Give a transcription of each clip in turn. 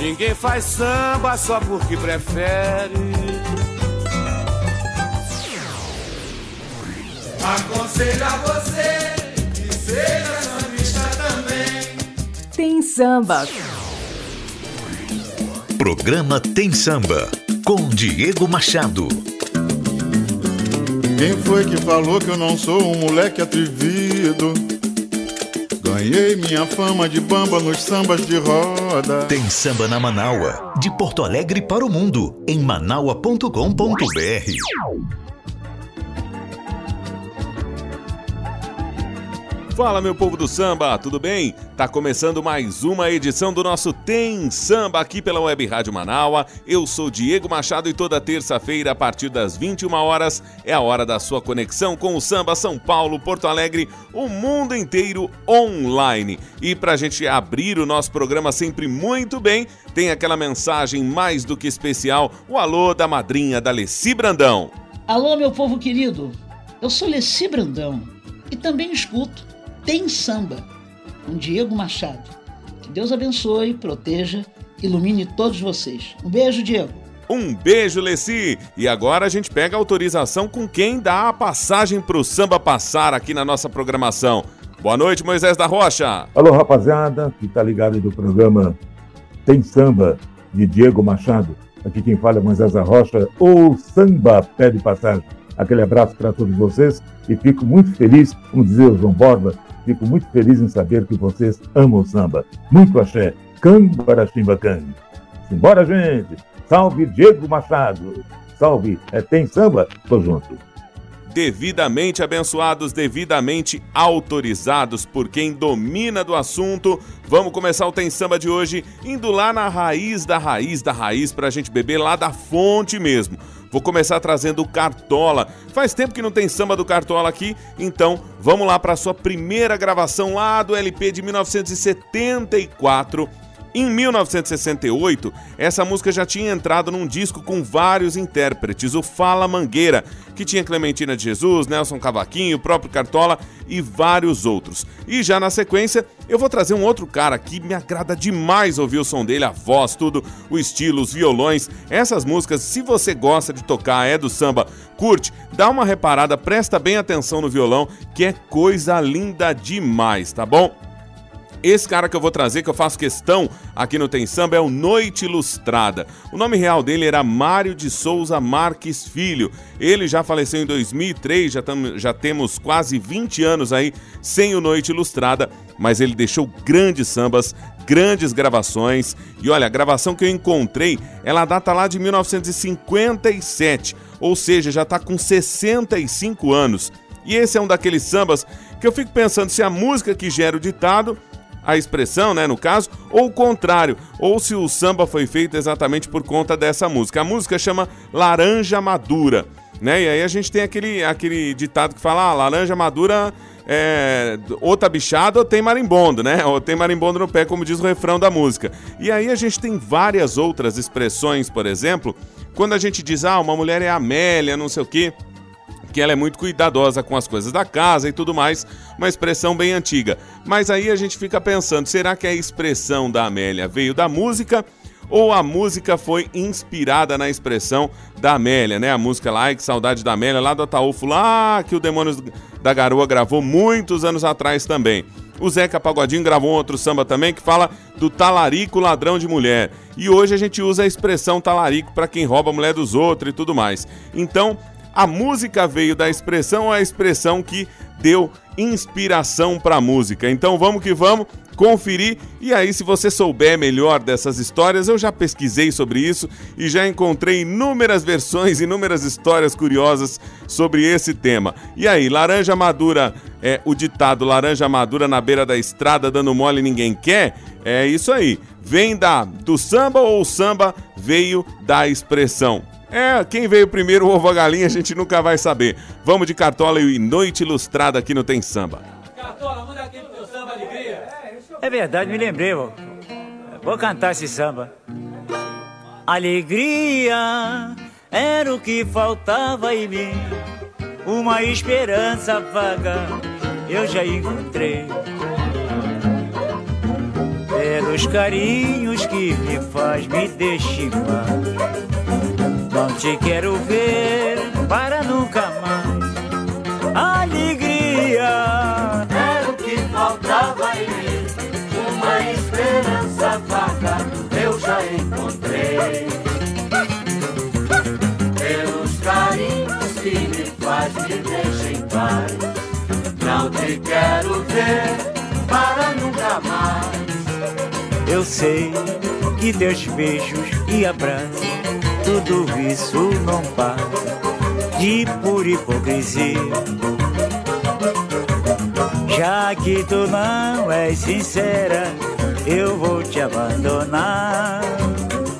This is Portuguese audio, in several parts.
Ninguém faz samba só porque prefere. Aconselho a você que seja sambista também. Tem samba. Programa Tem Samba com Diego Machado. Quem foi que falou que eu não sou um moleque atrevido? Ganhei minha fama de bamba nos sambas de roda. Tem samba na Manaua, de Porto Alegre para o mundo, em manaua.com.br. Fala, meu povo do samba, tudo bem? Tá começando mais uma edição do nosso Tem Samba aqui pela Web Rádio Manaua. Eu sou Diego Machado e toda terça-feira, a partir das 21 horas, é a hora da sua conexão com o samba São Paulo, Porto Alegre, o mundo inteiro online. E pra gente abrir o nosso programa sempre muito bem, tem aquela mensagem mais do que especial, o alô da madrinha da Leci Brandão. Alô, meu povo querido, eu sou Leci Brandão e também escuto tem Samba, com Diego Machado. Que Deus abençoe, proteja, ilumine todos vocês. Um beijo, Diego. Um beijo, Leci! E agora a gente pega a autorização com quem dá a passagem pro samba passar aqui na nossa programação. Boa noite, Moisés da Rocha. Alô, rapaziada, que tá ligado do programa Tem Samba, de Diego Machado. Aqui quem fala é Moisés da Rocha, ou Samba Pé de Passagem. Aquele abraço para todos vocês e fico muito feliz, como dizia o João Borba, Fico muito feliz em saber que vocês amam o samba. Muito axé. Cambaraximba Kang. Simbora, gente! Salve Diego Machado! Salve, é, tem samba? Tô junto. Devidamente abençoados, devidamente autorizados por quem domina do assunto. Vamos começar o Tem Samba de hoje indo lá na raiz da raiz da raiz pra gente beber lá da fonte mesmo. Vou começar trazendo o Cartola. Faz tempo que não tem samba do Cartola aqui, então vamos lá para sua primeira gravação lá do LP de 1974 em 1968, essa música já tinha entrado num disco com vários intérpretes, o Fala Mangueira, que tinha Clementina de Jesus, Nelson Cavaquinho, o próprio Cartola e vários outros. E já na sequência, eu vou trazer um outro cara que me agrada demais ouvir o som dele, a voz, tudo, o estilo, os violões. Essas músicas, se você gosta de tocar, é do samba, curte, dá uma reparada, presta bem atenção no violão, que é coisa linda demais, tá bom? Esse cara que eu vou trazer, que eu faço questão aqui no Tem Samba, é o Noite Ilustrada. O nome real dele era Mário de Souza Marques Filho. Ele já faleceu em 2003, já, tam, já temos quase 20 anos aí sem o Noite Ilustrada, mas ele deixou grandes sambas, grandes gravações. E olha, a gravação que eu encontrei, ela data lá de 1957, ou seja, já está com 65 anos. E esse é um daqueles sambas que eu fico pensando se a música que gera o ditado a expressão, né, no caso, ou o contrário, ou se o samba foi feito exatamente por conta dessa música. A música chama Laranja Madura, né? E aí a gente tem aquele, aquele ditado que fala: ah, laranja madura é, ou tá bichado ou tem marimbondo, né? Ou tem marimbondo no pé, como diz o refrão da música. E aí a gente tem várias outras expressões, por exemplo, quando a gente diz, ah, uma mulher é Amélia, não sei o quê que ela é muito cuidadosa com as coisas da casa e tudo mais, uma expressão bem antiga. Mas aí a gente fica pensando, será que a expressão da Amélia veio da música ou a música foi inspirada na expressão da Amélia, né? A música que saudade da Amélia, lá do Ataúfo, lá que o Demônios da Garoa gravou muitos anos atrás também. O Zeca Pagodinho gravou um outro samba também que fala do talarico ladrão de mulher. E hoje a gente usa a expressão talarico para quem rouba a mulher dos outros e tudo mais. Então, a música veio da expressão a expressão que deu inspiração para a música. Então vamos que vamos conferir e aí se você souber melhor dessas histórias, eu já pesquisei sobre isso e já encontrei inúmeras versões, inúmeras histórias curiosas sobre esse tema. E aí, laranja madura, é o ditado laranja madura na beira da estrada dando mole ninguém quer? É isso aí. Vem da do samba ou o samba veio da expressão? É, quem veio primeiro, o ovo a galinha, a gente nunca vai saber. Vamos de Cartola e Noite Ilustrada aqui no Tem Samba. Cartola, manda aquele teu samba alegria. É verdade, me lembrei, vou, vou cantar esse samba. Alegria era o que faltava em mim, uma esperança vaga eu já encontrei. Pelos carinhos que me faz me deixar Não te quero ver para nunca mais. Alegria Era o que faltava em mim Uma esperança vaga eu já encontrei. Pelos carinhos que me faz me deixa em paz. Não te quero ver para nunca mais. Eu sei que teus beijos e abraços Tudo isso não passa de pura hipocrisia Já que tu não és sincera Eu vou te abandonar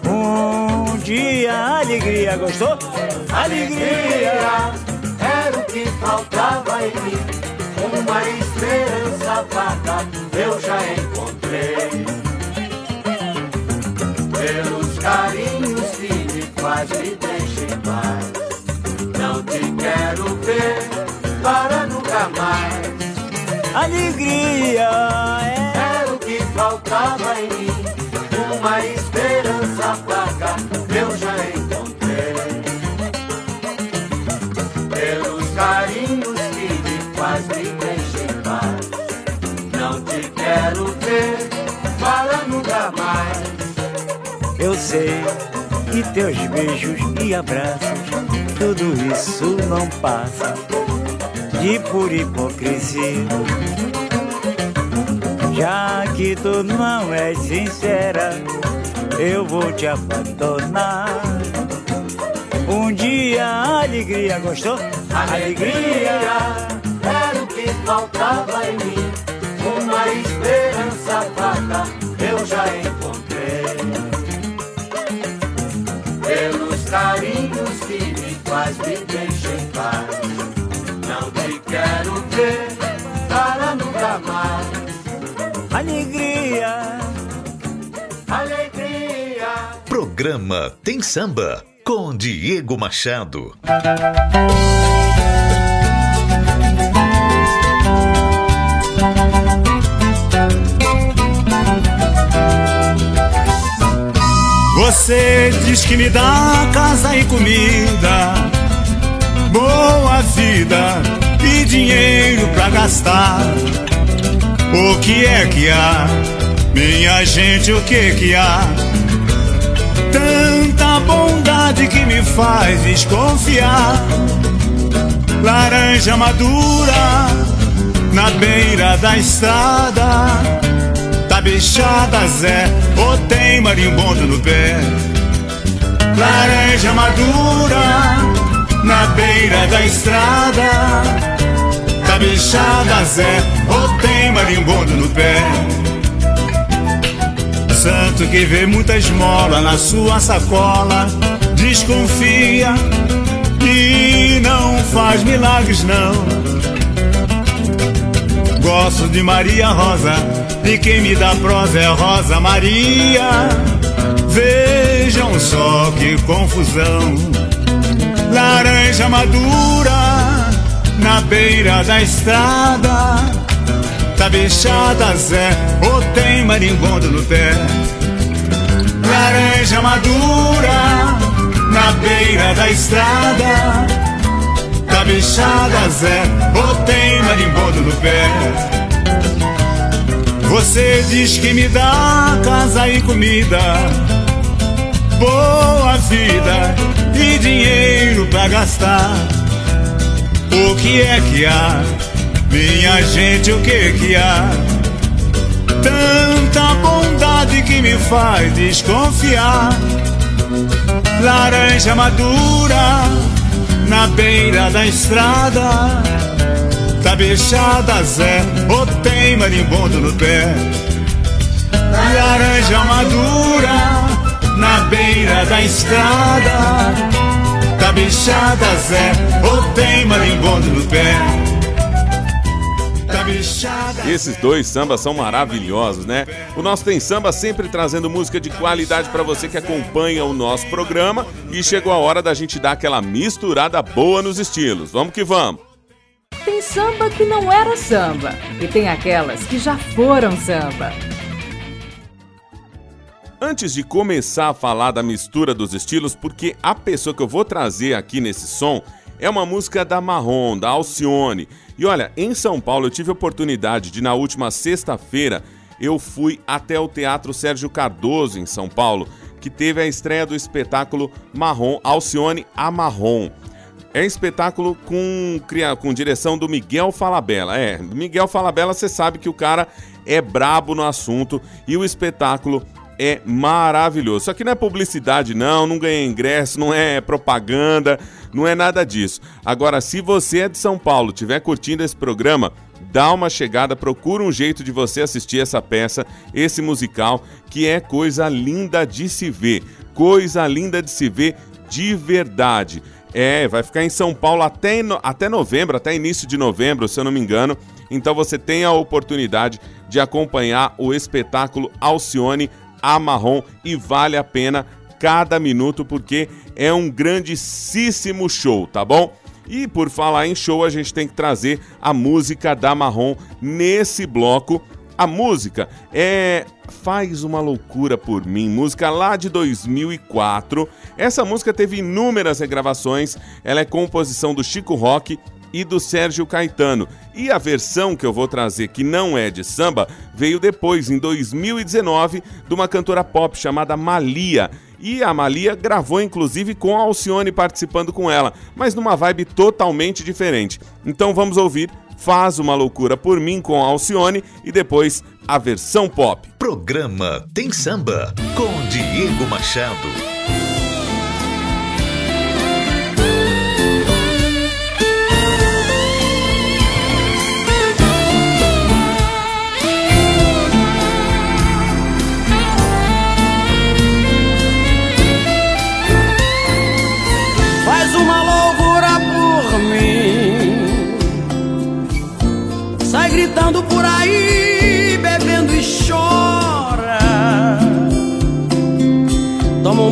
Um dia alegria, gostou? Alegria! Era o que faltava em mim Uma esperança vaga eu já encontrei Pelos carinhos que me deixa em paz. Não te quero ver para nunca mais. Alegria é. Era o que faltava em mim Uma esperança vaga eu já encontrei. Pelos carinhos que me faz me deixa em paz Não te quero ver para nunca mais. Eu sei que teus beijos e abraços, tudo isso não passa de pura hipocrisia. Já que tu não és sincera, eu vou te abandonar. Um dia a alegria gostou? Alegria! Era o que faltava em mim Uma esperança vaga Não te quero ver para nunca mais Alegria! Alegria Programa Tem Samba com Diego Machado. Você diz que me dá casa e comida, boa vida e dinheiro pra gastar. O que é que há, minha gente? O que que há? Tanta bondade que me faz desconfiar. Laranja madura na beira da estrada. Tá bichada Zé, ou tem marimbondo no pé? Laranja madura na beira da estrada. Tá bichada Zé, ou tem marimbondo no pé? Santo que vê muita esmola na sua sacola, desconfia e não faz milagres não. Gosto de Maria Rosa e quem me dá prosa é Rosa Maria. Vejam só que confusão. Laranja madura na beira da estrada. Tá bichada Zé ou tem marimbondo no pé? Laranja madura na beira da estrada. Tá bichada Zé ou tem marimbondo no pé? Você diz que me dá casa e comida, boa vida e dinheiro pra gastar. O que é que há, minha gente? O que que há? Tanta bondade que me faz desconfiar. Laranja madura na beira da estrada. Tá bichada Zé, ou tem marimbondo no pé? Laranja madura na beira da estrada. Tá bichada Zé, ou tem marimbondo no pé? Tá bichada Esses dois sambas são maravilhosos, né? O nosso Tem Samba sempre trazendo música de qualidade para você que acompanha o nosso programa e chegou a hora da gente dar aquela misturada boa nos estilos. Vamos que vamos. Tem samba que não era samba e tem aquelas que já foram samba. Antes de começar a falar da mistura dos estilos, porque a pessoa que eu vou trazer aqui nesse som é uma música da Marrom, da Alcione. E olha, em São Paulo eu tive a oportunidade de, na última sexta-feira, eu fui até o Teatro Sérgio Cardoso, em São Paulo, que teve a estreia do espetáculo Marrom, Alcione a Marrom. É um espetáculo com, com direção do Miguel Falabella. É, Miguel Falabella, você sabe que o cara é brabo no assunto e o espetáculo é maravilhoso. Só que não é publicidade, não, não ganha ingresso, não é propaganda, não é nada disso. Agora, se você é de São Paulo, estiver curtindo esse programa, dá uma chegada, procura um jeito de você assistir essa peça, esse musical, que é coisa linda de se ver. Coisa linda de se ver de verdade. É, vai ficar em São Paulo até, até novembro, até início de novembro, se eu não me engano. Então você tem a oportunidade de acompanhar o espetáculo Alcione a marrom e vale a pena cada minuto porque é um grandíssimo show, tá bom? E por falar em show, a gente tem que trazer a música da Marrom nesse bloco. A música é Faz uma loucura por mim, música lá de 2004. Essa música teve inúmeras regravações. Ela é composição do Chico Rock e do Sérgio Caetano. E a versão que eu vou trazer, que não é de samba, veio depois, em 2019, de uma cantora pop chamada Malia. E a Malia gravou inclusive com a Alcione participando com ela, mas numa vibe totalmente diferente. Então vamos ouvir Faz uma Loucura por Mim com a Alcione e depois a versão pop. Programa Tem Samba com Diego Machado.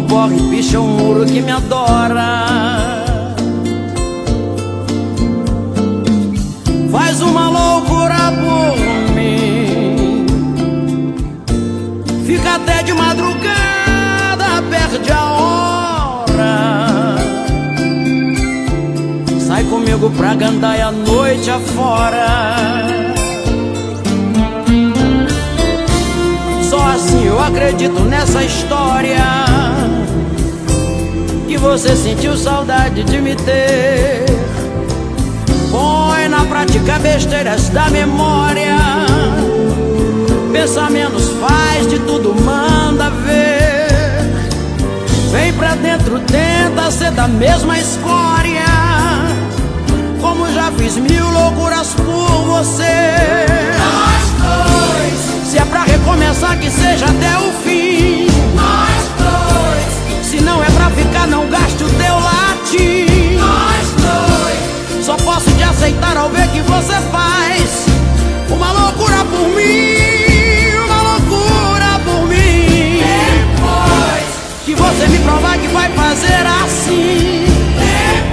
Porre, picha um muro que me adora. Faz uma loucura por mim. Fica até de madrugada, perde a hora. Sai comigo pra gandaia a noite afora. assim eu acredito nessa história você sentiu saudade de me ter. Põe na prática besteiras da memória. Pensa menos, faz de tudo, manda ver. Vem pra dentro, tenta ser da mesma escória. Como já fiz mil loucuras por você. Nós dois. Se é pra recomeçar, que seja até o fim. Se não é pra ficar, não gaste o teu latim. Nós dois. Só posso te aceitar ao ver que você faz uma loucura por mim. Uma loucura por mim. Depois que você me provar que vai fazer assim.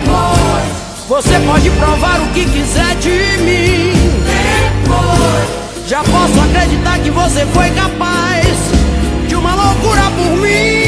Depois você pode provar o que quiser de mim. Depois já posso acreditar que você foi capaz de uma loucura por mim.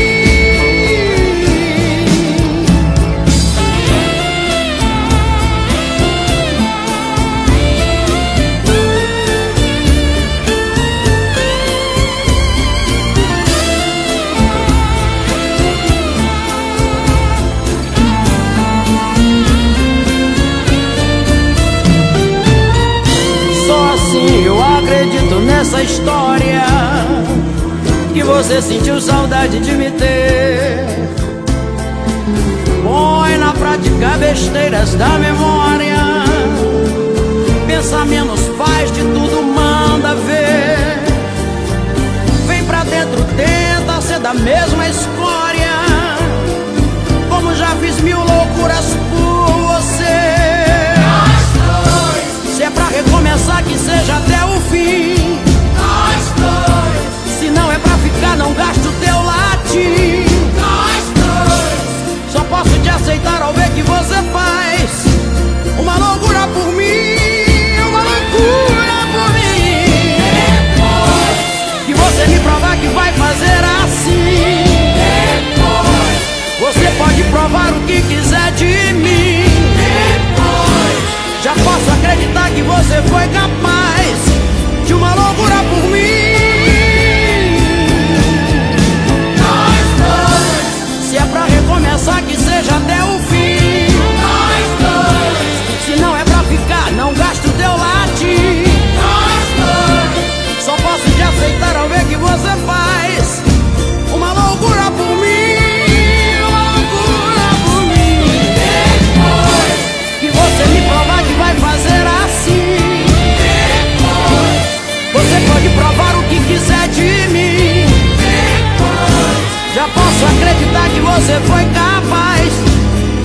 Essa história que você sentiu saudade de me ter. Põe na prática besteiras da memória. Pensa menos, faz de tudo, manda ver. Vem pra dentro, tenta ser da mesma escória. Como já fiz mil loucuras por você. Se é pra recomeçar, que seja até o fim já não gasto teu latim. Nós dois. Só posso te aceitar ao ver que você faz uma loucura por mim, uma loucura por mim. Depois que você me provar que vai fazer assim. Depois você pode provar o que quiser de mim. Depois já posso acreditar que você foi capaz. Você foi capaz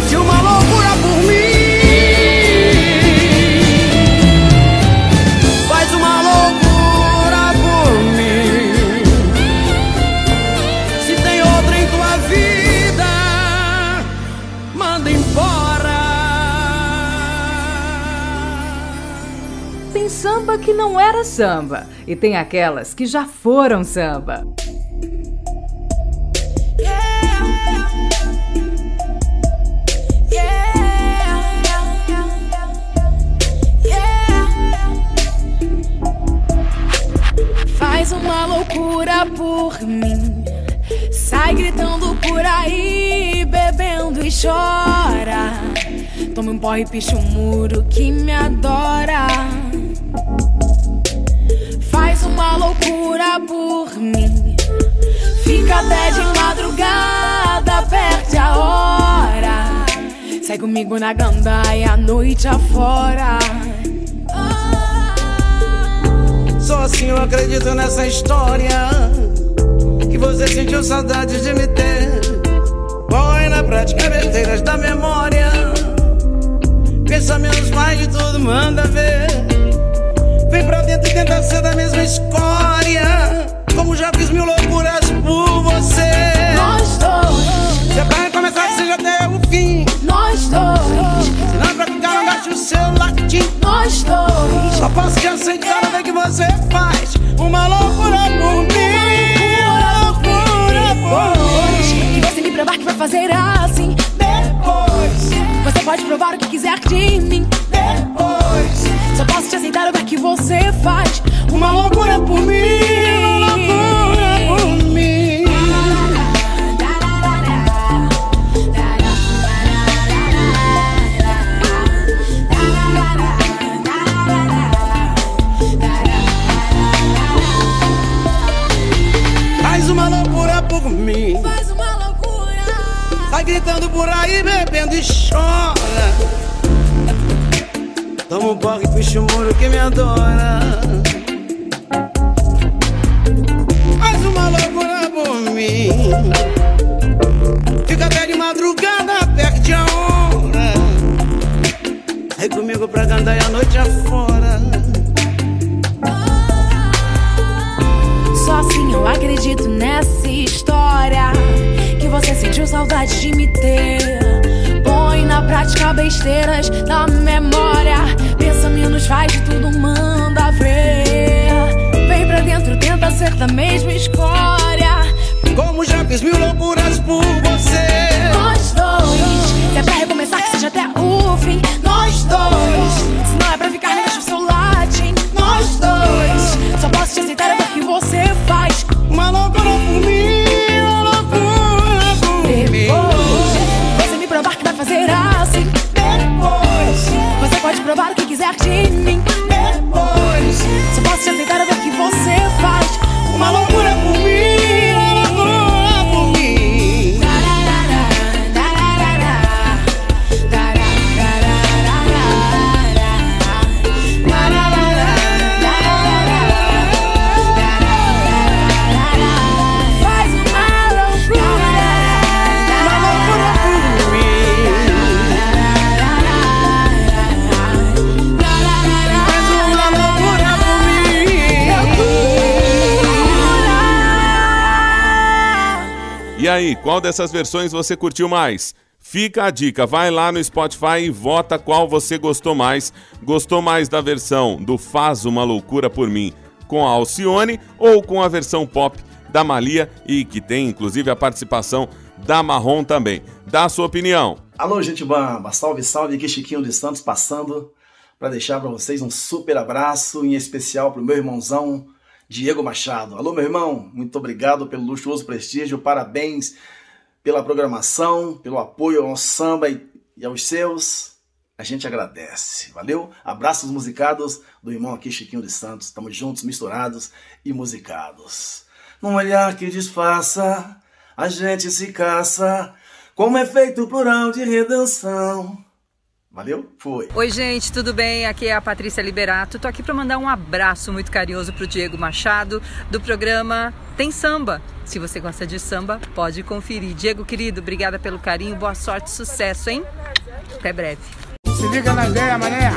de uma loucura por mim. Faz uma loucura por mim. Se tem outra em tua vida, manda embora. Tem samba que não era samba e tem aquelas que já foram samba. Uma loucura por mim. Sai gritando por aí, bebendo e chora. Toma um pó e picha um muro que me adora. Faz uma loucura por mim. Fica até de madrugada, perde a hora. Sai comigo na gandaia, noite afora. Só assim eu acredito nessa história. Que você sentiu saudade de me ter. Põe na prática besteiras da memória? Pensamentos mais de tudo manda ver. Vem pra dentro e tenta ser da mesma escória. Como já fiz mil loucuras por você. Nós dois. Se é pra começar seja até o fim. Nós dois o seu latim Nós dois. Só posso te aceitar ver que você faz. Uma loucura por mim. Uma loucura por Depois mim. Que você me provar que vai fazer assim. Depois, Você pode provar o que quiser de mim. Depois. Só posso te aceitar ver que você faz. Uma loucura por mim por aí, bebendo e chora. Toma um porre, o muro que me adora. Faz uma loucura por mim. Fica até de madrugada, perde a hora. Vem comigo pra cantar a noite afora. Só assim eu acredito nessa história você sentiu saudade de me ter? Põe na prática besteiras da memória. Pensa menos, faz de tudo, manda ver. Vem pra dentro, tenta ser da mesma escória. Como já fiz mil loucuras por você. Nós dois. Se é pra recomeçar que seja até o fim. Nós dois. Se não é pra ficar, o seu latim. Nós dois. Só posso te aceitar provar aí, qual dessas versões você curtiu mais? Fica a dica, vai lá no Spotify e vota qual você gostou mais. Gostou mais da versão do Faz uma Loucura por mim com a Alcione ou com a versão pop da Malia e que tem inclusive a participação da Marrom também. Dá a sua opinião. Alô, gente bamba, salve, salve, aqui Chiquinho de Santos passando para deixar para vocês um super abraço, em especial pro meu irmãozão Diego Machado. Alô, meu irmão, muito obrigado pelo luxuoso prestígio, parabéns pela programação, pelo apoio ao samba e, aos seus. A gente agradece, valeu? Abraços musicados do irmão aqui Chiquinho de Santos. Estamos juntos, misturados e musicados. Num olhar que disfarça, a gente se caça como efeito plural de redenção. Valeu? Foi. Oi, gente, tudo bem? Aqui é a Patrícia Liberato. Tô aqui para mandar um abraço muito carinhoso pro Diego Machado do programa Tem Samba. Se você gosta de samba, pode conferir. Diego, querido, obrigada pelo carinho, boa sorte, sucesso, hein? Até breve. Se liga na ideia, mané.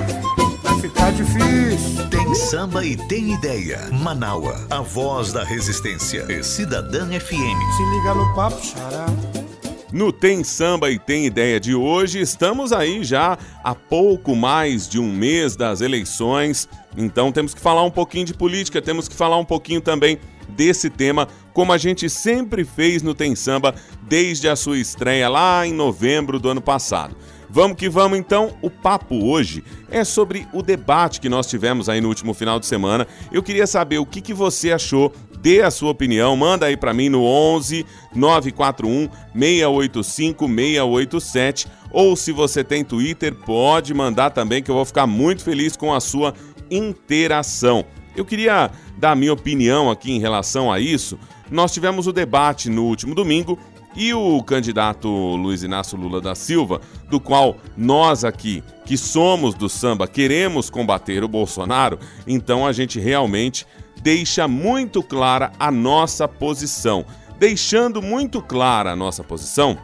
Vai ficar difícil. Tem samba e tem ideia. Manaua, a voz da resistência. E Cidadã FM. Se liga no papo, xará. No Tem Samba e Tem Ideia de hoje, estamos aí já há pouco mais de um mês das eleições, então temos que falar um pouquinho de política, temos que falar um pouquinho também desse tema, como a gente sempre fez no Tem Samba desde a sua estreia lá em novembro do ano passado. Vamos que vamos então. O papo hoje é sobre o debate que nós tivemos aí no último final de semana. Eu queria saber o que, que você achou. Dê a sua opinião, manda aí para mim no 11 941 685 687 ou se você tem Twitter, pode mandar também que eu vou ficar muito feliz com a sua interação. Eu queria dar a minha opinião aqui em relação a isso. Nós tivemos o debate no último domingo e o candidato Luiz Inácio Lula da Silva, do qual nós aqui, que somos do samba, queremos combater o Bolsonaro, então a gente realmente deixa muito clara a nossa posição. Deixando muito clara a nossa posição,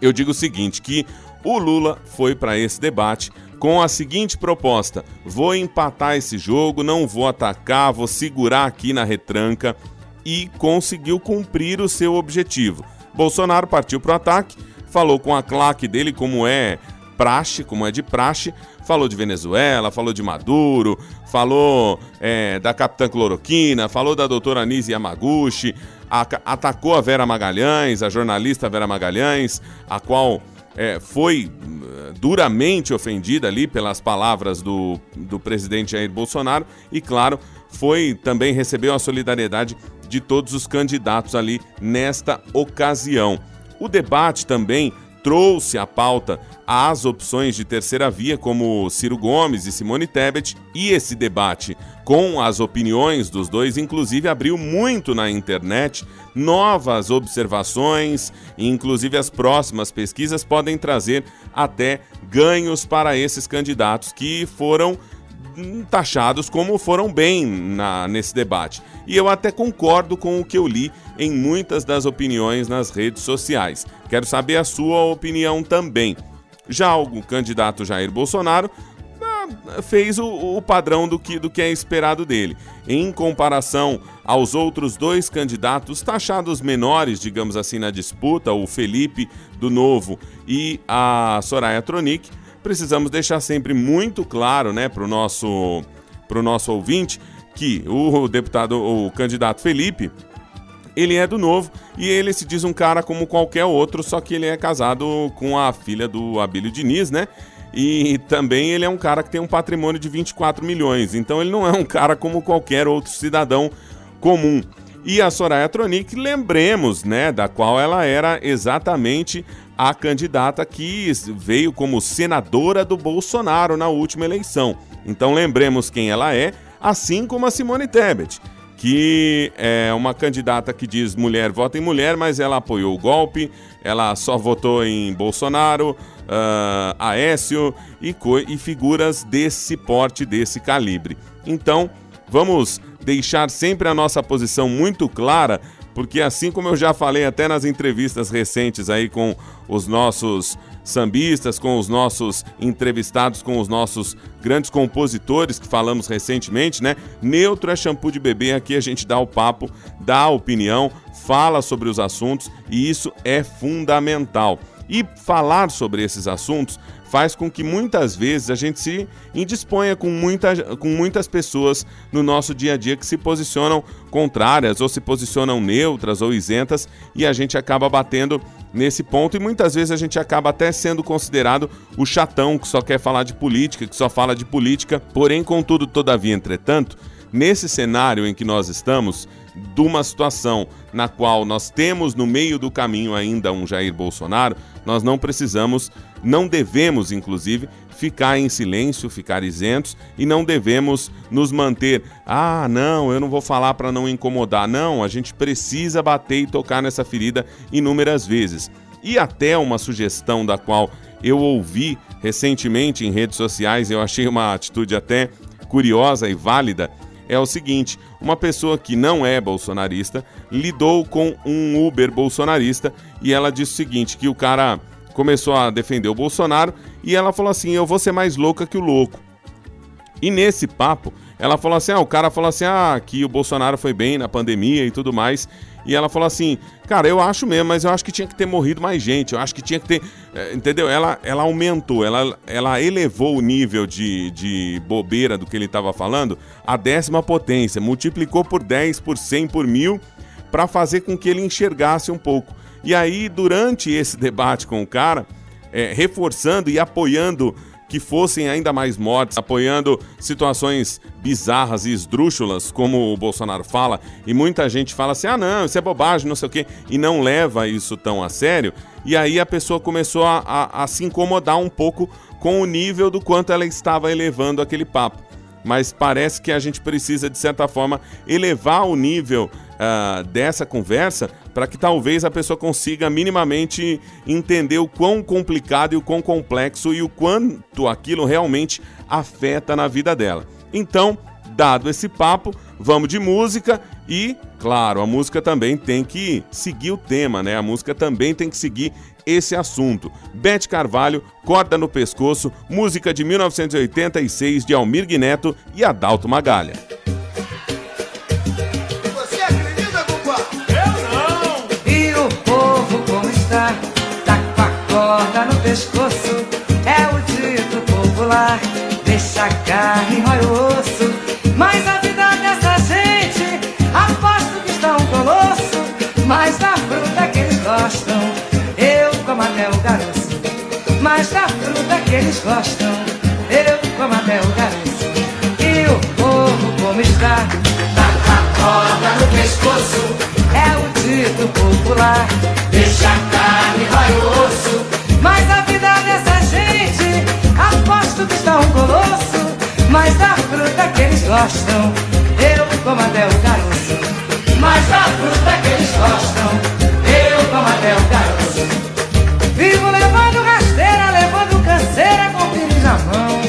eu digo o seguinte: que o Lula foi para esse debate com a seguinte proposta: vou empatar esse jogo, não vou atacar, vou segurar aqui na retranca e conseguiu cumprir o seu objetivo. Bolsonaro partiu para o ataque, falou com a claque dele como é praxe, como é de praxe, falou de Venezuela, falou de Maduro, falou é, da Capitã Cloroquina, falou da doutora Anise Yamaguchi, a, atacou a Vera Magalhães, a jornalista Vera Magalhães, a qual é, foi hum, duramente ofendida ali pelas palavras do, do presidente Jair Bolsonaro e, claro, foi também recebeu a solidariedade de todos os candidatos ali nesta ocasião. O debate também trouxe à pauta as opções de terceira via, como Ciro Gomes e Simone Tebet, e esse debate com as opiniões dos dois, inclusive, abriu muito na internet novas observações, inclusive as próximas pesquisas podem trazer até ganhos para esses candidatos que foram taxados como foram bem na, nesse debate. E eu até concordo com o que eu li em muitas das opiniões nas redes sociais. Quero saber a sua opinião também. Já o candidato Jair Bolsonaro ah, fez o, o, padrão do que, do que é esperado dele. Em comparação aos outros dois candidatos taxados menores, digamos assim, na disputa, o Felipe do Novo e a Soraya Tronic, precisamos deixar sempre muito claro né, para o nosso, pro nosso ouvinte que o deputado, o candidato Felipe, ele é do novo e ele se diz um cara como qualquer outro, só que ele é casado com a filha do Abílio Diniz, né? E também ele é um cara que tem um patrimônio de 24 milhões, então ele não é um cara como qualquer outro cidadão comum. E a Soraya Tronic, lembremos, né, da qual ela era exatamente a candidata que veio como senadora do Bolsonaro na última eleição. Então lembremos quem ela é, assim como a Simone Tebet, que é uma candidata que diz mulher vota em mulher, mas ela apoiou o golpe, ela só votou em Bolsonaro, uh, Aécio e, e figuras desse porte, desse calibre. Então, vamos deixar sempre a nossa posição muito clara porque assim como eu já falei até nas entrevistas recentes aí com os nossos sambistas, com os nossos entrevistados, com os nossos grandes compositores que falamos recentemente, né? Neutro é shampoo de bebê, aqui a gente dá o papo, dá a opinião, fala sobre os assuntos e isso é fundamental. E falar sobre esses assuntos faz com que muitas vezes a gente se indisponha com, muita, com muitas pessoas no nosso dia a dia que se posicionam contrárias ou se posicionam neutras ou isentas e a gente acaba batendo nesse ponto e muitas vezes a gente acaba até sendo considerado o chatão que só quer falar de política, que só fala de política. Porém, contudo, todavia, entretanto, nesse cenário em que nós estamos, de uma situação na qual nós temos no meio do caminho ainda um Jair Bolsonaro, nós não precisamos, não devemos, inclusive, ficar em silêncio, ficar isentos e não devemos nos manter. Ah, não, eu não vou falar para não incomodar. Não, a gente precisa bater e tocar nessa ferida inúmeras vezes. E até uma sugestão da qual eu ouvi recentemente em redes sociais, eu achei uma atitude até curiosa e válida, é o seguinte: uma pessoa que não é bolsonarista lidou com um Uber bolsonarista e ela disse o seguinte: que o cara começou a defender o Bolsonaro e ela falou assim: eu vou ser mais louca que o louco. E nesse papo, ela falou assim: ah, o cara falou assim: ah, que o Bolsonaro foi bem na pandemia e tudo mais. E ela falou assim: cara, eu acho mesmo, mas eu acho que tinha que ter morrido mais gente, eu acho que tinha que ter. é, Entendeu? Ela, ela aumentou, ela, ela elevou o nível de, de bobeira do que ele estava falando à décima potência, multiplicou por 10, por 100, por mil, para fazer com que ele enxergasse um pouco. E aí, durante esse debate com o cara, é, reforçando e apoiando que fossem ainda mais mortes, apoiando situações bizarras e esdrúxulas, como o Bolsonaro fala, e muita gente fala assim: ah, não, isso é bobagem, não sei o quê, e não leva isso tão a sério. E aí a pessoa começou a, a- a se incomodar um pouco com o nível do quanto ela estava elevando aquele papo. Mas parece que a gente precisa, de certa forma, elevar o nível ah, dessa conversa para que talvez a pessoa consiga minimamente entender o quão complicado e o quão complexo e o quanto aquilo realmente afeta na vida dela. Então, dado esse papo, vamos de música e, claro, a música também tem que seguir o tema, né? A música também tem que seguir esse assunto. Bete Carvalho, Corda no Pescoço, música de 1986 de Almir Neto e Adalto Magalha. Pescoço. É o dito popular. Deixa a carne, rói o osso. Mas a vida dessa gente, aposto que está um colosso. Mas da fruta que eles gostam, eu como até o garoto. Mas da fruta que eles gostam, eu como até o garoto. E o povo como está? Tá com a corda no pescoço. É o dito popular. Deixa a carne, vai o osso. Mas da fruta que eles gostam, eu como até o caroço. Mas da fruta que eles gostam, eu como até o caroço. Vivo levando rasteira, levando canseira com pires na mão.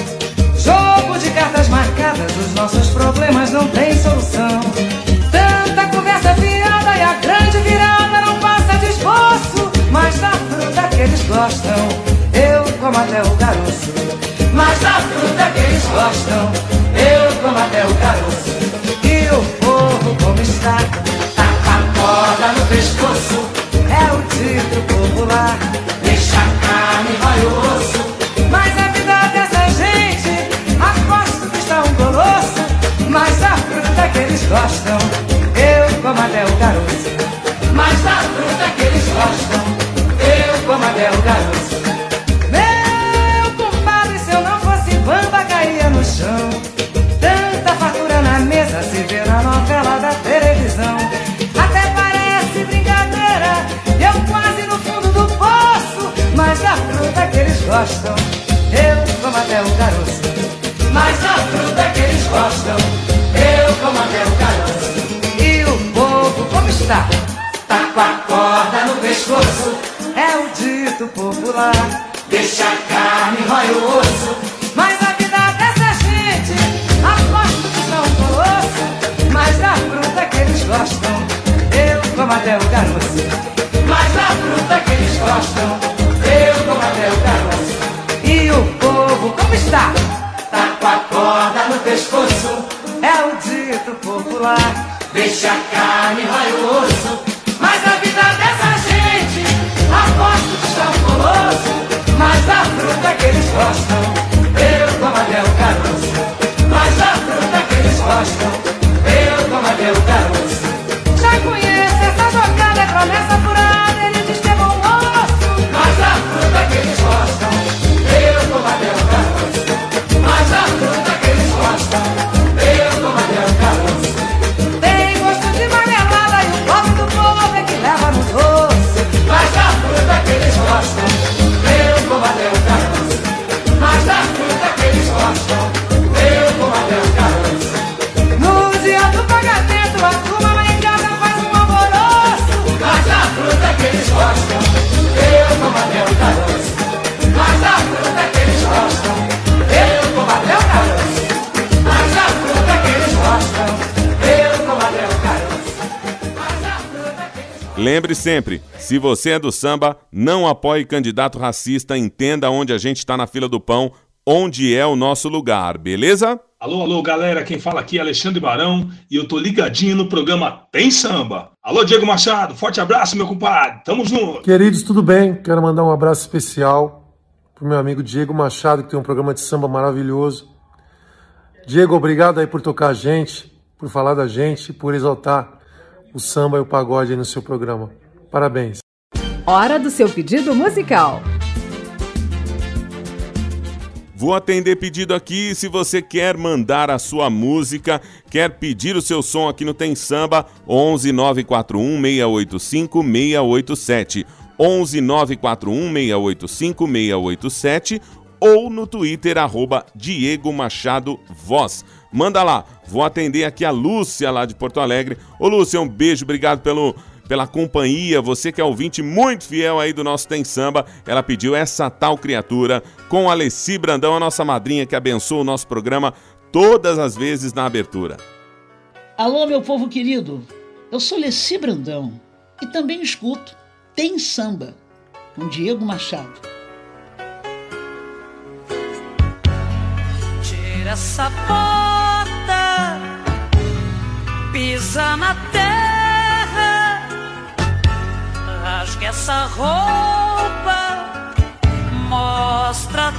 Jogo de cartas marcadas, os nossos problemas não têm solução. Tanta conversa fiada e a grande virada não passa de esboço. Mas da fruta que eles gostam, eu como até o caroço. Mas da fruta gostam, eu como até o caroço. E o povo como está? Tá com a corda no pescoço. É o dito popular. Deixa a carne, vai o osso. Pescoço. É o dito popular. Deixa a carne, rói o osso. Mas a vida dessa gente, aposto que são um colosso. Mas da fruta que eles gostam, eu como até o caroço. Mas da fruta que eles gostam, eu como até o caroço. E o povo como está? Tá com a corda no pescoço. É o dito popular. Deixa a carne, rói o osso. Que eles gostam, eu como até o caroço. Mas da fruta que eles gostam, Lembre sempre, se você é do samba, não apoie candidato racista, entenda onde a gente está na fila do pão, onde é o nosso lugar, beleza? Alô, alô, galera, quem fala aqui é Alexandre Barão e eu tô ligadinho no programa Tem Samba. Alô, Diego Machado, forte abraço, meu compadre, tamo junto. Queridos, tudo bem? Quero mandar um abraço especial pro meu amigo Diego Machado, que tem um programa de samba maravilhoso. Diego, obrigado aí por tocar a gente, por falar da gente, por exaltar o samba e o pagode aí no seu programa. Parabéns. Hora do seu pedido musical. Vou atender pedido aqui. Se você quer mandar a sua música, quer pedir o seu som aqui no Tem Samba, 11 941 685 687. 11 941 685 687 ou no Twitter, arroba Diego Machado Voz. Manda lá, vou atender aqui a Lúcia lá de Porto Alegre. Ô Lúcia, um beijo, obrigado pelo, pela companhia. Você que é ouvinte muito fiel aí do nosso Tem Samba, ela pediu essa tal criatura com Alessi Brandão, a nossa madrinha que abençoa o nosso programa todas as vezes na abertura. Alô, meu povo querido, eu sou Leci Brandão e também escuto Tem Samba, com Diego Machado. Tira essa bota, essa roupa, mostra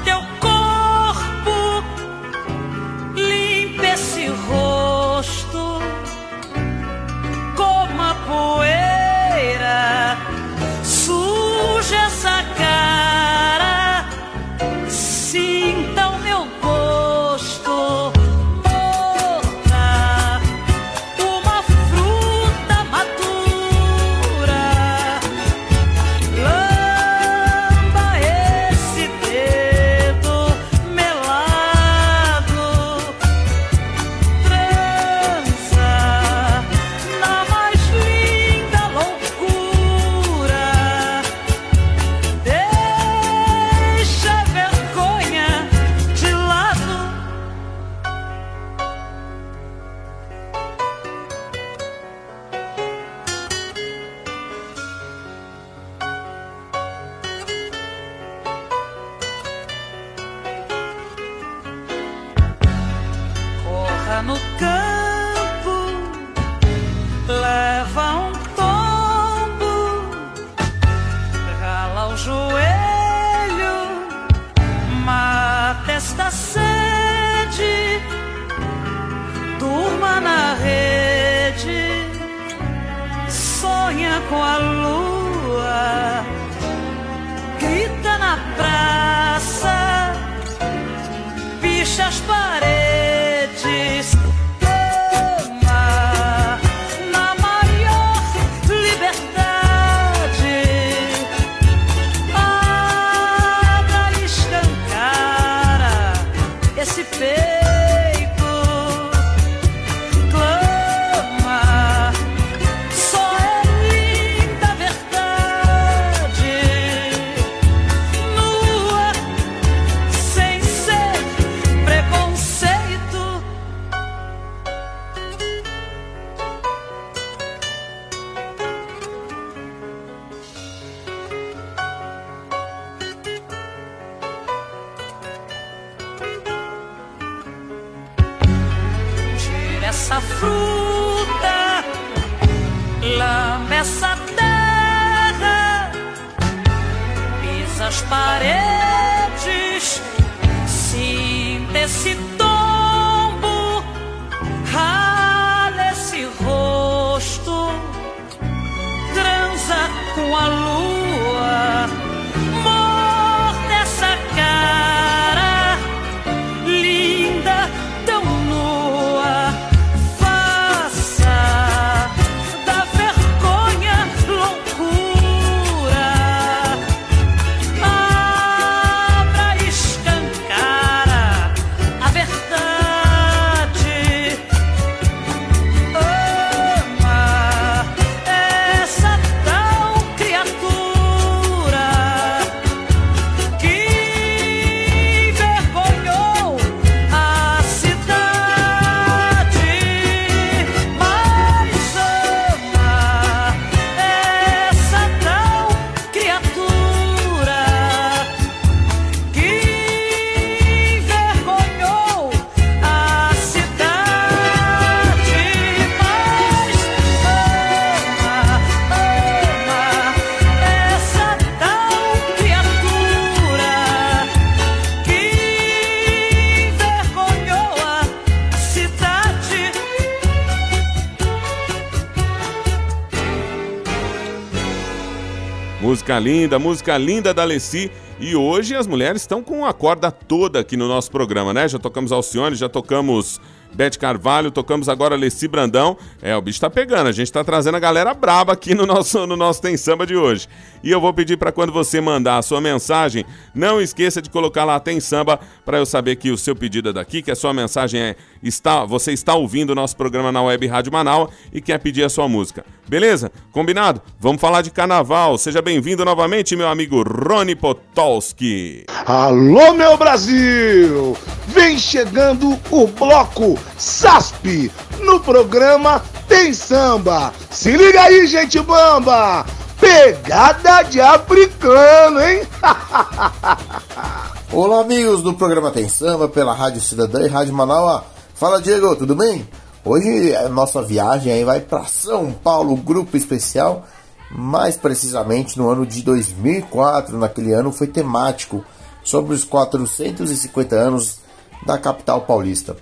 Linda, música linda da Alessi. E hoje as mulheres estão com a corda toda aqui no nosso programa, né? Já tocamos Alcione, já tocamos Bete Carvalho, tocamos agora Alessi Brandão. É, o bicho tá pegando, a gente tá trazendo a galera braba aqui no nosso, no nosso Tem Samba de hoje. E eu vou pedir para quando você mandar a sua mensagem, não esqueça de colocar lá Tem Samba para eu saber que o seu pedido é daqui, que a sua mensagem é está, você está ouvindo o nosso programa na Web Rádio Manaus e quer pedir a sua música. Beleza? Combinado? Vamos falar de carnaval. Seja bem-vindo novamente, meu amigo Rony Potolski. Alô, meu Brasil! Vem chegando o bloco SASP no programa Tem Samba. Se liga aí, gente bamba! Pegada de africano, hein? Olá, amigos do programa Tem Samba pela Rádio Cidadã e Rádio Manaus. Fala, Diego, tudo bem? Hoje a nossa viagem aí vai para São Paulo, grupo especial. Mais precisamente no ano de 2004, naquele ano foi temático sobre os 450 anos da capital paulista.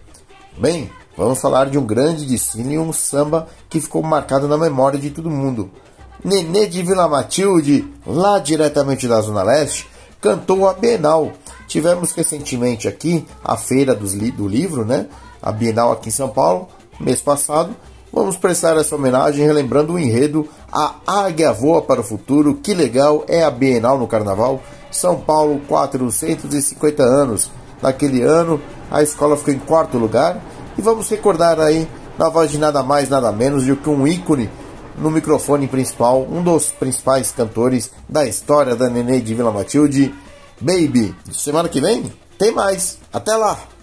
Bem, vamos falar de um grande destino e um samba que ficou marcado na memória de todo mundo. Nenê de Vila Matilde, lá diretamente da Zona Leste, cantou a Bienal. Tivemos recentemente aqui a feira do livro, né? A Bienal aqui em São Paulo, mês passado. Vamos prestar essa homenagem relembrando o enredo A Águia Voa para o Futuro. Que legal é a Bienal no Carnaval. São Paulo, 450 anos. Naquele ano, a escola ficou em quarto lugar. E vamos recordar aí, na voz de nada mais, nada menos do que um ícone no microfone principal, um dos principais cantores da história da Nenê de Vila Matilde, Baby. Semana que vem tem mais. Até lá!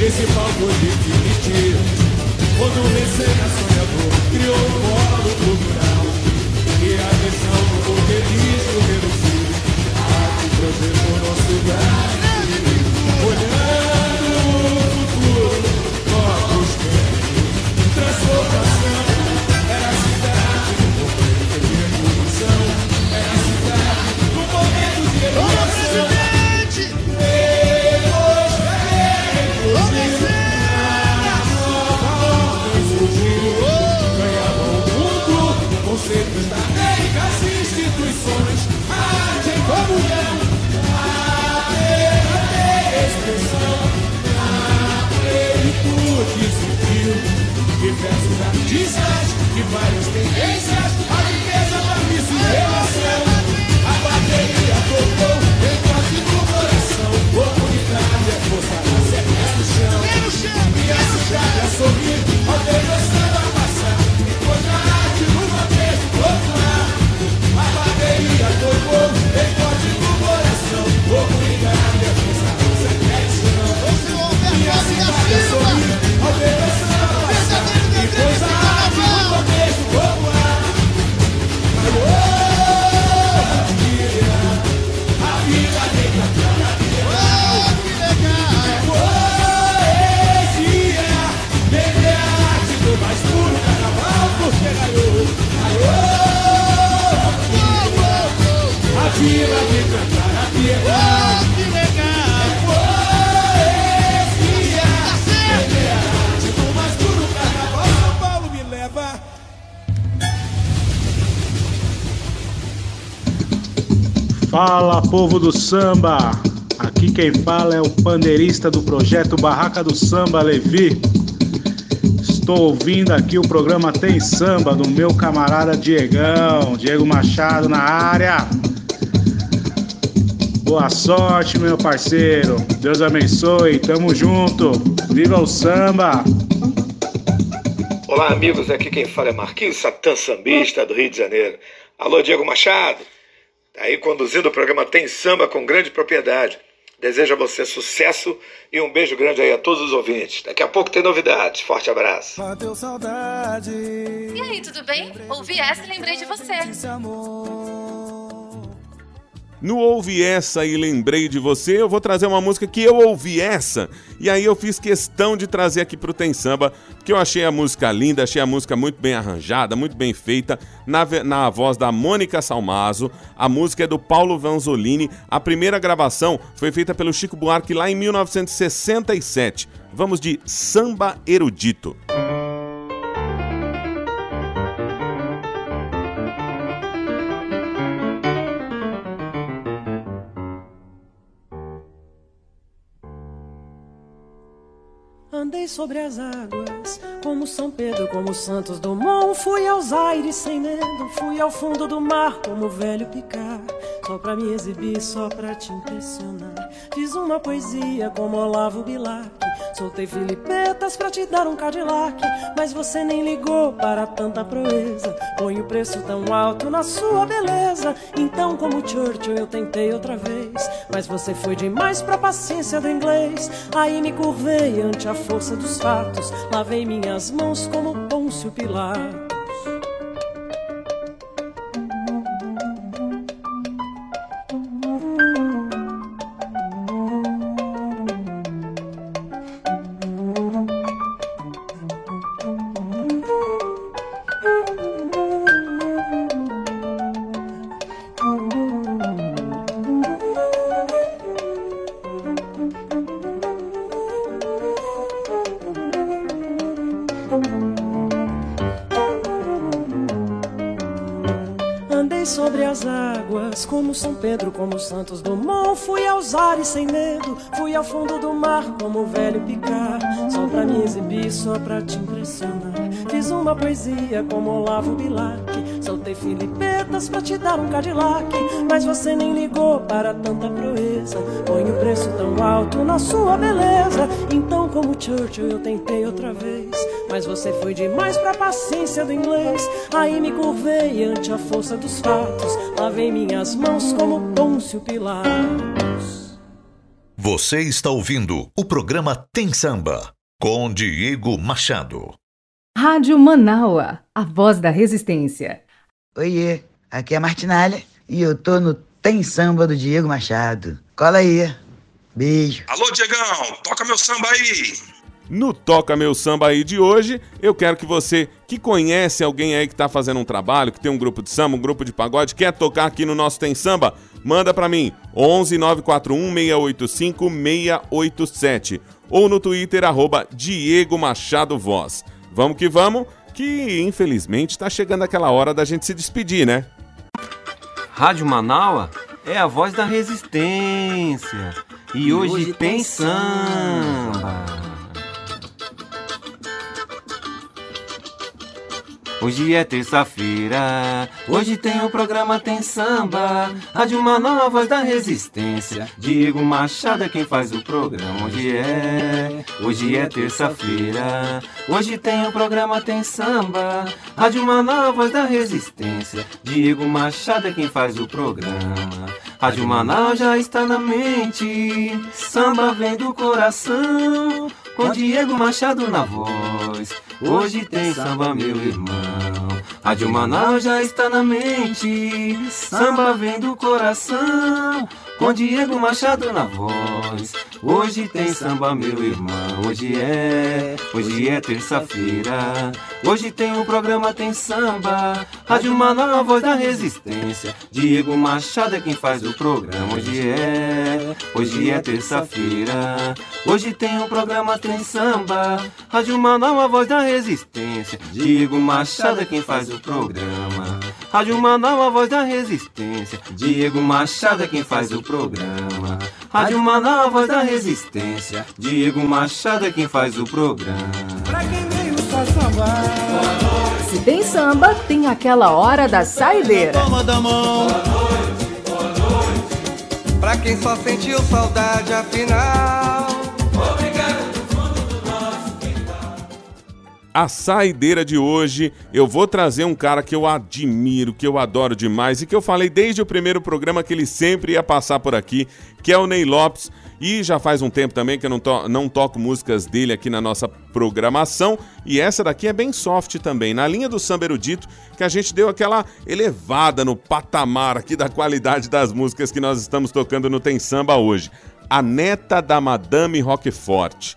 Esse palco definitivo Quando o sonhador Criou um polo cultural E a missão do modernismo reduziu A vejo o nosso lugar. Tendências, a riqueza da missa relação, a bateria tocou enquanto no coração, comunidade é força da sequência no chão, e essa chave a ganhou. A vila vem cantar a piedade. É poesia, beber a arte do mais puro carnaval, São Paulo me leva. Fala povo do samba! Aqui quem fala é o pandeirista do projeto Barraca do Samba, Levi. Estou ouvindo aqui o programa Tem Samba do meu camarada Diegão, Diego Machado na área. Boa sorte, meu parceiro. Deus abençoe. Tamo junto. Viva o samba! Olá, amigos. Aqui quem fala é Marquinhos Satã Sambista do Rio de Janeiro. Alô, Diego Machado. Tá aí conduzindo o programa Tem Samba com grande propriedade. Desejo a você sucesso e um beijo grande aí a todos os ouvintes. Daqui a pouco tem novidades. Forte abraço. Bateu saudade. E aí, tudo bem? Ouvi essa e lembrei de você. No Ouvi Essa e Lembrei de Você, eu vou trazer uma música que eu ouvi essa. E aí eu fiz questão de trazer aqui pro Tem Samba, porque eu achei a música linda, achei a música muito bem arranjada, muito bem feita, na, na voz da Mônica Salmazo. A música é do Paulo Vanzolini. A primeira gravação foi feita pelo Chico Buarque lá em 1967. Vamos de Samba Erudito. Andei sobre as águas, como São Pedro, como Santos Dumont. Fui aos aires sem medo, fui ao fundo do mar, como o velho picar. Só pra me exibir, só pra te impressionar. Fiz uma poesia como Olavo Bilac. Soltei filipetas pra te dar um Cadillac. Mas você nem ligou para tanta proeza. Põe o preço tão alto na sua beleza. Então, como Churchill, eu tentei outra vez. Mas você foi demais pra paciência do inglês. Aí me curvei ante a força dos fatos. Lavei minhas mãos como Pôncio Pilatos. Pedro, como Santos Dumont. Fui aos ares sem medo, fui ao fundo do mar, como o velho picar. Só pra me exibir, só pra te impressionar. Fiz uma poesia como Olavo Bilac. Soltei filipetas pra te dar um Cadillac. Mas você nem ligou para tanta proeza. Põe o preço tão alto na sua beleza. Então, como Churchill, eu tentei outra vez. Mas você foi demais pra paciência do inglês. Aí me curvei ante a força dos fatos. Lavei minhas mãos como Pôncio Pilatos. Você está ouvindo o programa Tem Samba com Diego Machado. Rádio Manaua, a voz da resistência. Oiê, aqui é a Martinalha e eu tô no Tem Samba do Diego Machado. Cola aí. Beijo. Alô, Diegão, toca meu samba aí. No Toca Meu Samba aí de hoje, eu quero que você que conhece alguém aí que tá fazendo um trabalho, que tem um grupo de samba, um grupo de pagode, quer tocar aqui no nosso Tem Samba, manda pra mim 11 941 685 687 ou no Twitter arroba Diego Machado Voz. Vamos que vamos, que infelizmente tá chegando aquela hora da gente se despedir, né? Rádio Manaua é a voz da resistência. E, hoje, tem samba. Hoje é terça-feira, hoje tem o programa Tem Samba, Rádio Manaus, voz da resistência. Diego Machado é quem faz o programa. Hoje é, hoje é terça-feira, hoje tem o programa Tem Samba, Rádio Manaus, voz da resistência. Diego Machado é quem faz o programa. Rádio Manaus já está na mente, samba vem do coração, com Diego Machado na voz. Hoje tem samba, meu irmão. Rádio Manaus já está na mente, samba vem do coração, com Diego Machado na voz. Hoje tem samba, meu irmão. Hoje é, hoje é terça-feira. Hoje tem o programa Tem Samba. Rádio Manaus, a voz da resistência. Diego Machado é quem faz o programa. Hoje é, hoje é terça-feira. Hoje tem o programa Tem Samba. Rádio Manaus, a voz da resistência. Diego Machado é quem faz o programa. Rádio Manaus, a voz da resistência. Diego Machado é quem faz o programa. Rádio Manaus, da resistência. Diego Machado é quem faz o programa. Pra quem veio só sambar. Se tem samba, tem aquela hora da saideira. Toma da mão. Pra quem só sentiu saudade, afinal. A saideira de hoje, eu vou trazer um cara que eu admiro, que eu adoro demais e que eu falei desde o primeiro programa que ele sempre ia passar por aqui, que é o Ney Lopes. E já faz um tempo também que eu não, to não toco músicas dele aqui na nossa programação. E essa daqui é bem soft também, na linha do samba erudito, que a gente deu aquela elevada no patamar aqui da qualidade das músicas que nós estamos tocando no Tem Samba hoje. A neta da Madame Roquefort.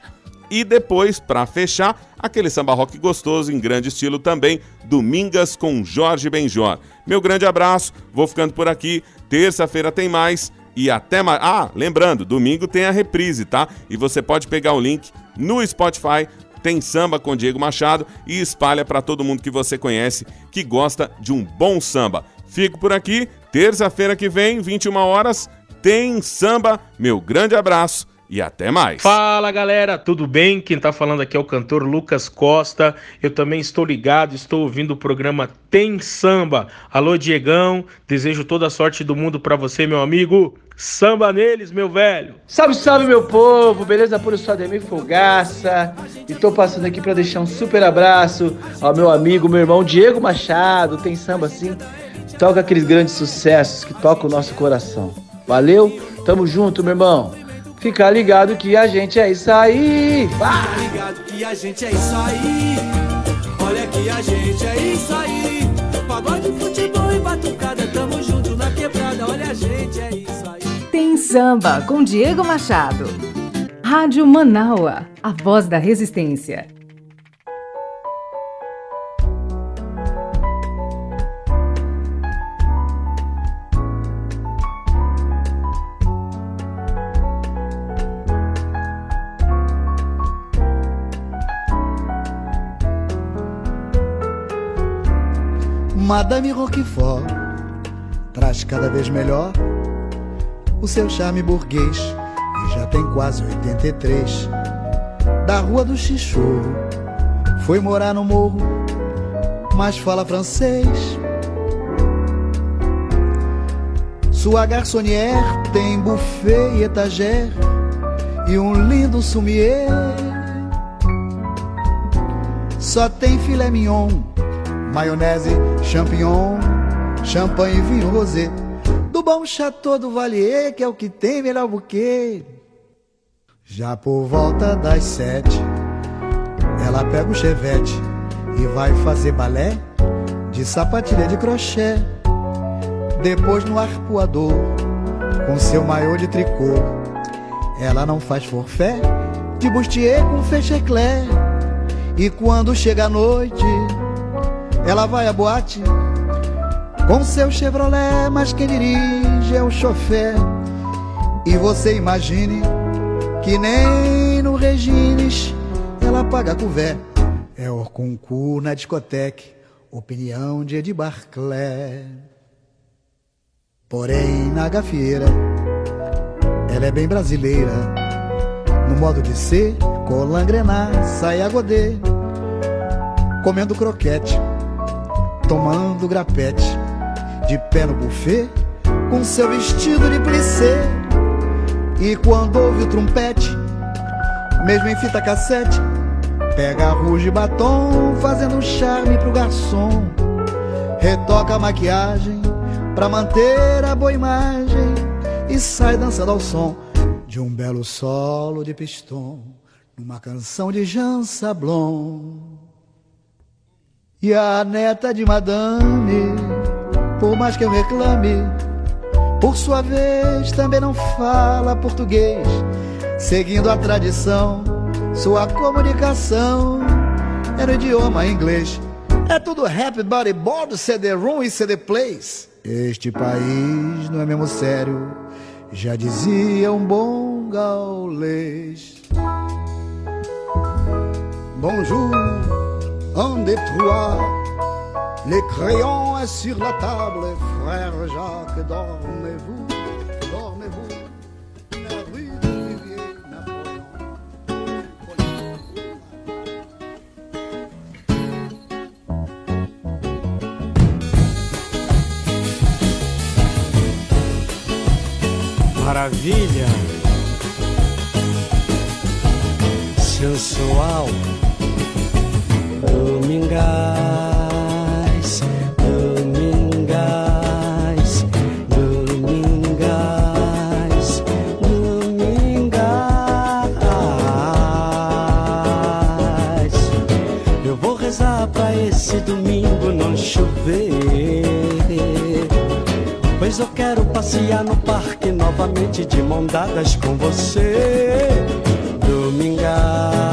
E depois, para fechar, aquele samba rock gostoso em grande estilo também, Domingas com Jorge Benjor. Meu grande abraço, vou ficando por aqui. Terça-feira tem mais e até mais. Ah, lembrando, domingo tem a reprise, tá? E você pode pegar o link no Spotify. Tem samba com Diego Machado e espalha para todo mundo que você conhece que gosta de um bom samba. Fico por aqui, terça-feira que vem, 21 horas, tem samba. Meu grande abraço e até mais. Fala galera, tudo bem? Quem tá falando aqui é o cantor Lucas Costa. Eu também estou ligado, estou ouvindo o programa Tem Samba. Alô Diegão, desejo toda a sorte do mundo para você, meu amigo. Samba neles, meu velho. Salve, salve, meu povo! Beleza por isso, Ademir Fogaça. E tô passando aqui para deixar um super abraço ao meu amigo, meu irmão Diego Machado. Tem samba assim, toca aqueles grandes sucessos que tocam o nosso coração. Valeu? Tamo junto, meu irmão. Fica ligado que a gente é isso aí. Fica ligado que a gente é isso aí. Olha que a gente é isso aí. Pagode, futebol e batucada, tamo junto na quebrada. Olha a gente é isso aí. Tem samba com Diego Machado. Rádio Manaua, a voz da resistência. Madame Roquefort traz cada vez melhor o seu charme burguês e já tem quase 83. Da rua do Chichorro foi morar no morro, mas fala francês. Sua garçonnière tem buffet e etagère e um lindo sumier. Só tem filé mignon maionese, champignon, champanhe e vinho rosé. Do bom chateau do Valier, que é o que tem melhor buquê. Já por volta das sete, ela pega o chevette e vai fazer balé de sapatilha de crochê. depois no arpoador, com seu maiô de tricô. Ela não faz forfé de bustier com fecheclé. E quando chega a noite, ela vai à boate com seu Chevrolet, mas quem dirige é o chofer. E você imagine que nem no Regines ela paga couvert. É o concurso na discoteca, opinião de Ed Barclay. Porém, na gafieira, ela é bem brasileira. No modo de ser, colangrenar, saia godê. Comendo croquete, tomando grapete. De pé no buffet, com seu vestido de plissé. E quando ouve o trompete, mesmo em fita cassete, pega a rouge e batom, fazendo um charme pro garçom. Retoca a maquiagem pra manter a boa imagem e sai dançando ao som de um belo solo de pistão numa canção de Jean Sablon. E a neta de madame, por mais que eu reclame, por sua vez também não fala português, seguindo a tradição, sua comunicação é no idioma inglês. É tudo happy body board, CD room e CD place. Este país não é mesmo sério, já dizia um bom gaulês. Bonjour, en détroit. Les crayons sur la table, frère Jacques, dormez-vous, dormez-vous. Maravilha! Sensual! Domingais, domingais, domingais, domingais. Eu vou rezar pra esse domingo não chover. Pois eu quero passear no parque novamente de mão dadas com você. Domingais,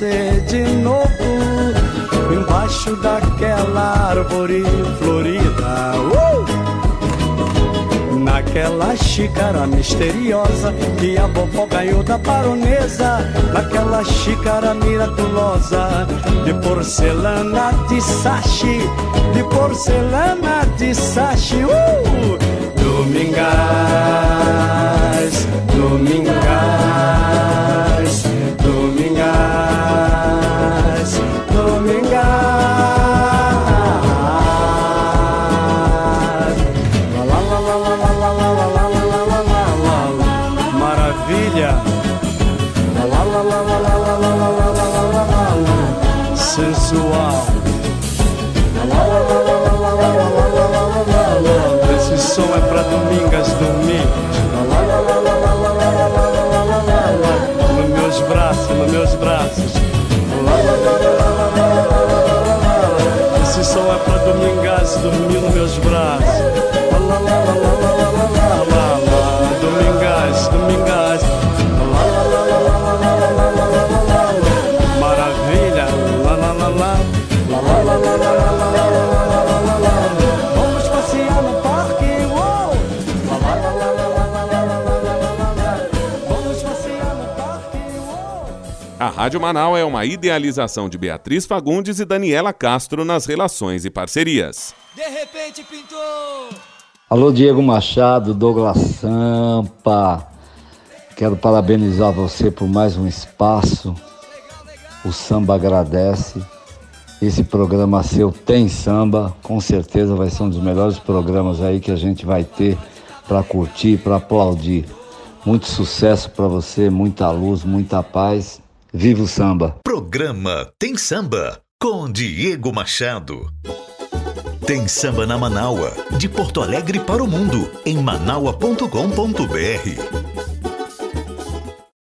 você de novo embaixo daquela árvore florida. Uh! Naquela xícara misteriosa que a vovó ganhou da baronesa. Naquela xícara miraculosa de porcelana de sachi, de porcelana de sachi. Uh! Domingais, só é pra domingar se dormir nos meus braços. Rádio Manaus é uma idealização de Beatriz Fagundes e Daniela Castro nas relações e parcerias. De repente pintou. Alô, Diego Machado, Douglas Sampa. Quero parabenizar você por mais um espaço. O samba agradece. Esse programa seu tem samba, com certeza vai ser um dos melhores programas aí que a gente vai ter para curtir, para aplaudir. Muito sucesso para você, muita luz, muita paz. Viva o samba! Programa Tem Samba com Diego Machado. Tem samba na Manaua, de Porto Alegre para o mundo, em manaua.com.br.